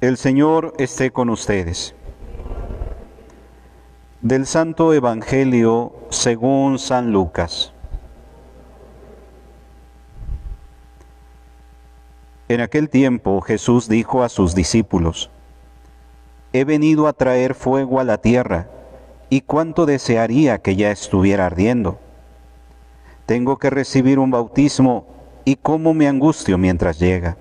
El Señor esté con ustedes. Del Santo Evangelio según San Lucas. En aquel tiempo Jesús dijo a sus discípulos, He venido a traer fuego a la tierra, y cuánto desearía que ya estuviera ardiendo. Tengo que recibir un bautismo, y cómo me angustio mientras llega.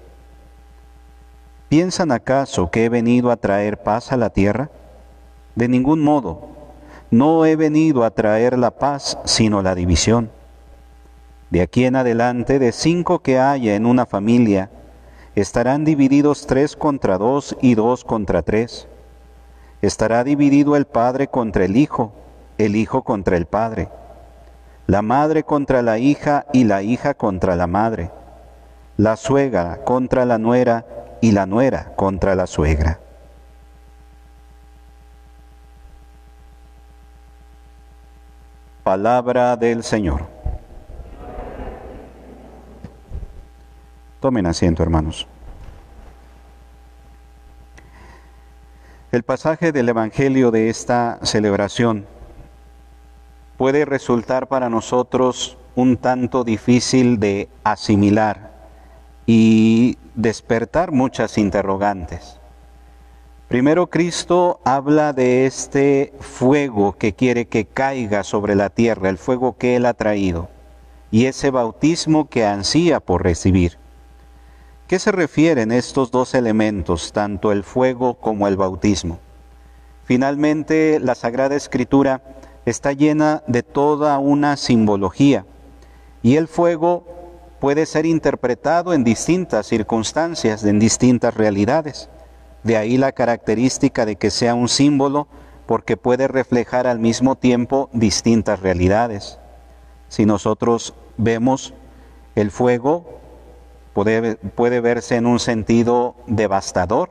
¿Piensan acaso que he venido a traer paz a la tierra? De ningún modo. No he venido a traer la paz, sino la división. De aquí en adelante, de cinco que haya en una familia, estarán divididos tres contra dos y dos contra tres. Estará dividido el padre contra el hijo, el hijo contra el padre, la madre contra la hija y la hija contra la madre, la suegra contra la nuera y la nuera contra la suegra. Palabra del Señor. Tomen asiento, hermanos. El pasaje del Evangelio de esta celebración puede resultar para nosotros un tanto difícil de asimilar y despertar muchas interrogantes. Primero Cristo habla de este fuego que quiere que caiga sobre la tierra, el fuego que Él ha traído, y ese bautismo que ansía por recibir. ¿Qué se refieren estos dos elementos, tanto el fuego como el bautismo? Finalmente, la Sagrada Escritura está llena de toda una simbología, y el fuego puede ser interpretado en distintas circunstancias, en distintas realidades. De ahí la característica de que sea un símbolo porque puede reflejar al mismo tiempo distintas realidades. Si nosotros vemos el fuego, puede, verse en un sentido devastador,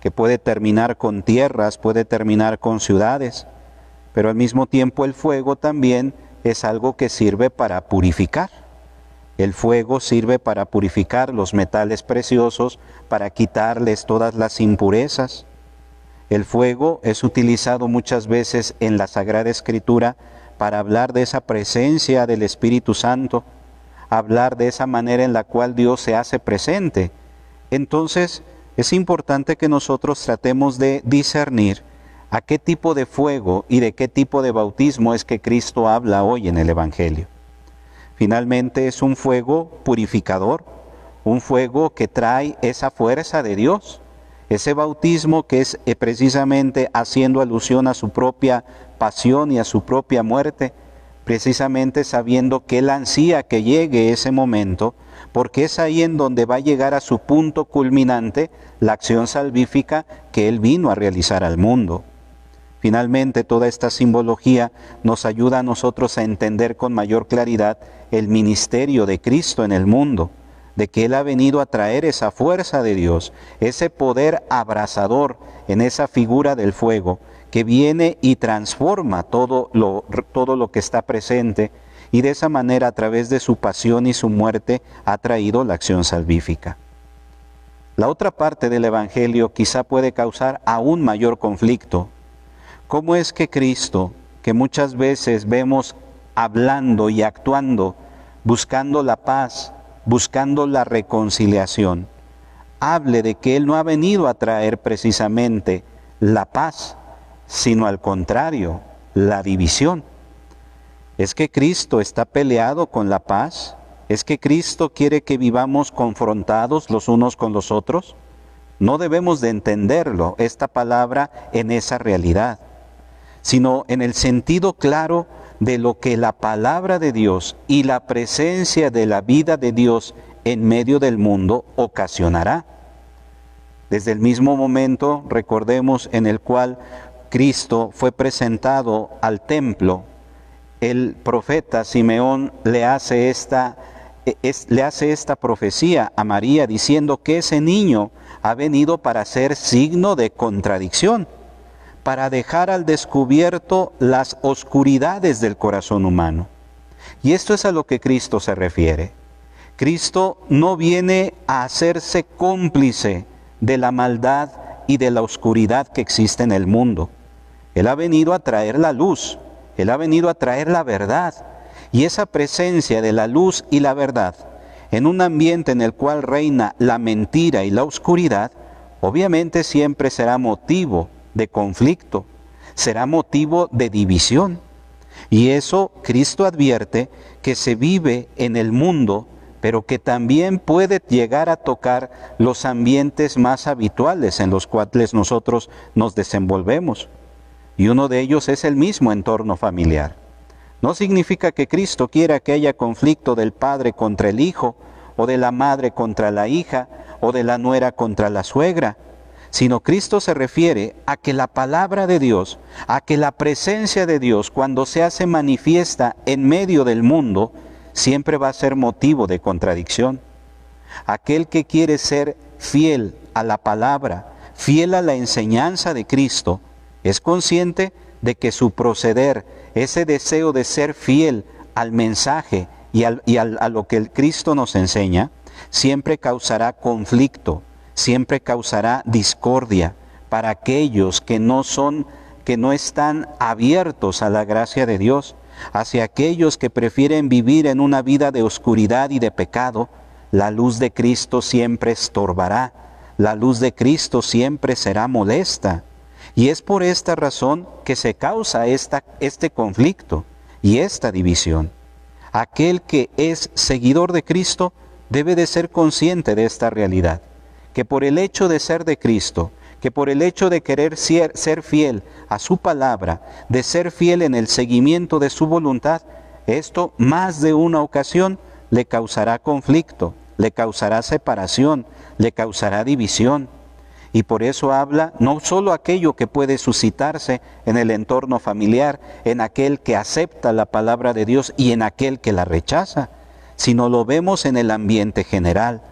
que puede terminar con tierras, puede terminar con ciudades, pero al mismo tiempo el fuego también es algo que sirve para purificar el fuego sirve para purificar los metales preciosos, para quitarles todas las impurezas. El fuego es utilizado muchas veces en la Sagrada Escritura para hablar de esa presencia del Espíritu Santo, hablar de esa manera en la cual Dios se hace presente. Entonces, es importante que nosotros tratemos de discernir a qué tipo de fuego y de qué tipo de bautismo es que Cristo habla hoy en el Evangelio. Finalmente es un fuego purificador, un fuego que trae esa fuerza de Dios, ese bautismo que es eh, precisamente haciendo alusión a su propia pasión y a su propia muerte, precisamente sabiendo que Él ansía que llegue ese momento, porque es ahí en donde va a llegar a su punto culminante la acción salvífica que Él vino a realizar al mundo. Finalmente, toda esta simbología nos ayuda a nosotros a entender con mayor claridad el ministerio de Cristo en el mundo, de que Él ha venido a traer esa fuerza de Dios, ese poder abrasador en esa figura del fuego, que viene y transforma todo lo, todo lo que está presente y de esa manera a través de su pasión y su muerte ha traído la acción salvífica. La otra parte del Evangelio quizá puede causar aún mayor conflicto ¿Cómo es que Cristo, que muchas veces vemos hablando y actuando, buscando la paz, buscando la reconciliación, hable de que Él no ha venido a traer precisamente la paz, sino al contrario, la división? ¿Es que Cristo está peleado con la paz? ¿Es que Cristo quiere que vivamos confrontados los unos con los otros? No debemos de entenderlo, esta palabra, en esa realidad sino en el sentido claro de lo que la palabra de Dios y la presencia de la vida de Dios en medio del mundo ocasionará. Desde el mismo momento, recordemos, en el cual Cristo fue presentado al templo, el profeta Simeón le hace esta, le hace esta profecía a María diciendo que ese niño ha venido para ser signo de contradicción para dejar al descubierto las oscuridades del corazón humano. Y esto es a lo que Cristo se refiere. Cristo no viene a hacerse cómplice de la maldad y de la oscuridad que existe en el mundo. Él ha venido a traer la luz, Él ha venido a traer la verdad. Y esa presencia de la luz y la verdad en un ambiente en el cual reina la mentira y la oscuridad, obviamente siempre será motivo de conflicto, será motivo de división. Y eso Cristo advierte que se vive en el mundo, pero que también puede llegar a tocar los ambientes más habituales en los cuales nosotros nos desenvolvemos. Y uno de ellos es el mismo entorno familiar. No significa que Cristo quiera que haya conflicto del padre contra el hijo, o de la madre contra la hija, o de la nuera contra la suegra, sino Cristo se refiere a que la palabra de Dios, a que la presencia de Dios cuando se hace manifiesta en medio del mundo, siempre va a ser motivo de contradicción. Aquel que quiere ser fiel a la palabra, fiel a la enseñanza de Cristo, es consciente de que su proceder, ese deseo de ser fiel al mensaje y, a lo que el Cristo nos enseña, siempre causará conflicto, siempre causará discordia para aquellos que no son, que no están abiertos a la gracia de Dios, hacia aquellos que prefieren vivir en una vida de oscuridad y de pecado, la luz de Cristo siempre estorbará, la luz de Cristo siempre será molesta. Y es por esta razón que se causa esta, este conflicto y esta división. Aquel que es seguidor de Cristo debe de ser consciente de esta realidad, que por el hecho de ser de Cristo, que por el hecho de querer ser, fiel a su palabra, de ser fiel en el seguimiento de su voluntad, esto más de una ocasión le causará conflicto, le causará separación, le causará división. Y por eso habla no solo aquello que puede suscitarse en el entorno familiar, en aquel que acepta la palabra de Dios y en aquel que la rechaza, sino lo vemos en el ambiente general,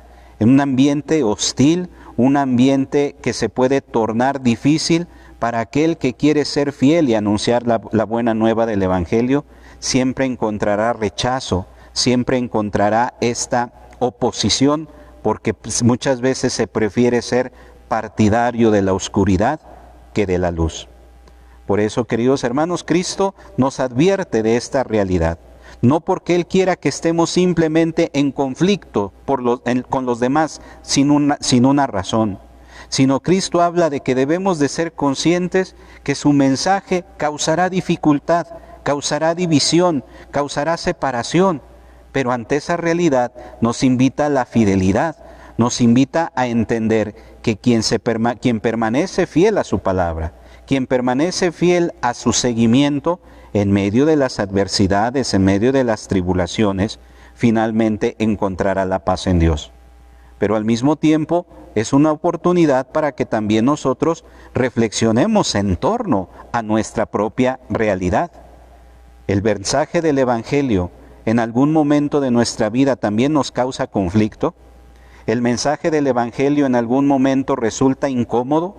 en un ambiente hostil, un ambiente que se puede tornar difícil para aquel que quiere ser fiel y anunciar la, la buena nueva del Evangelio, siempre encontrará rechazo, siempre encontrará esta oposición, porque pues, muchas veces se prefiere ser partidario de la oscuridad que de la luz. Por eso, queridos hermanos, Cristo nos advierte de esta realidad. No porque Él quiera que estemos simplemente en conflicto con los demás sin una, razón, sino Cristo habla de que debemos de ser conscientes que su mensaje causará dificultad, causará división, causará separación, pero ante esa realidad nos invita a la fidelidad, nos invita a entender que quien permanece fiel a su palabra, quien permanece fiel a su seguimiento en medio de las adversidades, en medio de las tribulaciones, finalmente encontrará la paz en Dios. Pero al mismo tiempo es una oportunidad para que también nosotros reflexionemos en torno a nuestra propia realidad. El mensaje del Evangelio en algún momento de nuestra vida también nos causa conflicto. ¿El mensaje del Evangelio en algún momento resulta incómodo?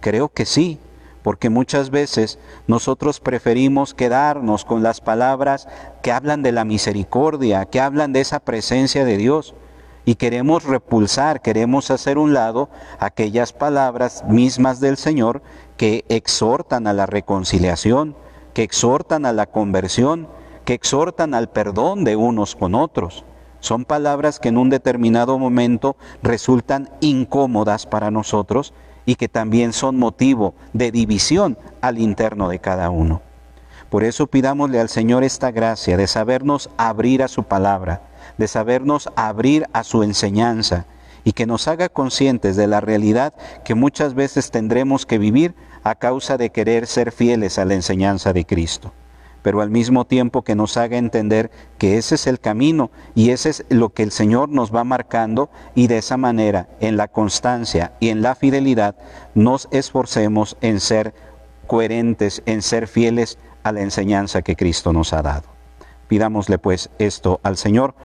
Creo que sí, porque muchas veces nosotros preferimos quedarnos con las palabras que hablan de la misericordia, que hablan de esa presencia de Dios, y queremos repulsar, queremos hacer un lado aquellas palabras mismas del Señor que exhortan a la reconciliación, que exhortan a la conversión, que exhortan al perdón de unos con otros. Son palabras que en un determinado momento resultan incómodas para nosotros y que también son motivo de división al interno de cada uno. Por eso pidámosle al Señor esta gracia de sabernos abrir a su palabra, de sabernos abrir a su enseñanza y que nos haga conscientes de la realidad que muchas veces tendremos que vivir a causa de querer ser fieles a la enseñanza de Cristo pero al mismo tiempo que nos haga entender que ese es el camino y ese es lo que el Señor nos va marcando y de esa manera, en la constancia y en la fidelidad, nos esforcemos en ser coherentes, en ser fieles a la enseñanza que Cristo nos ha dado. Pidámosle pues esto al Señor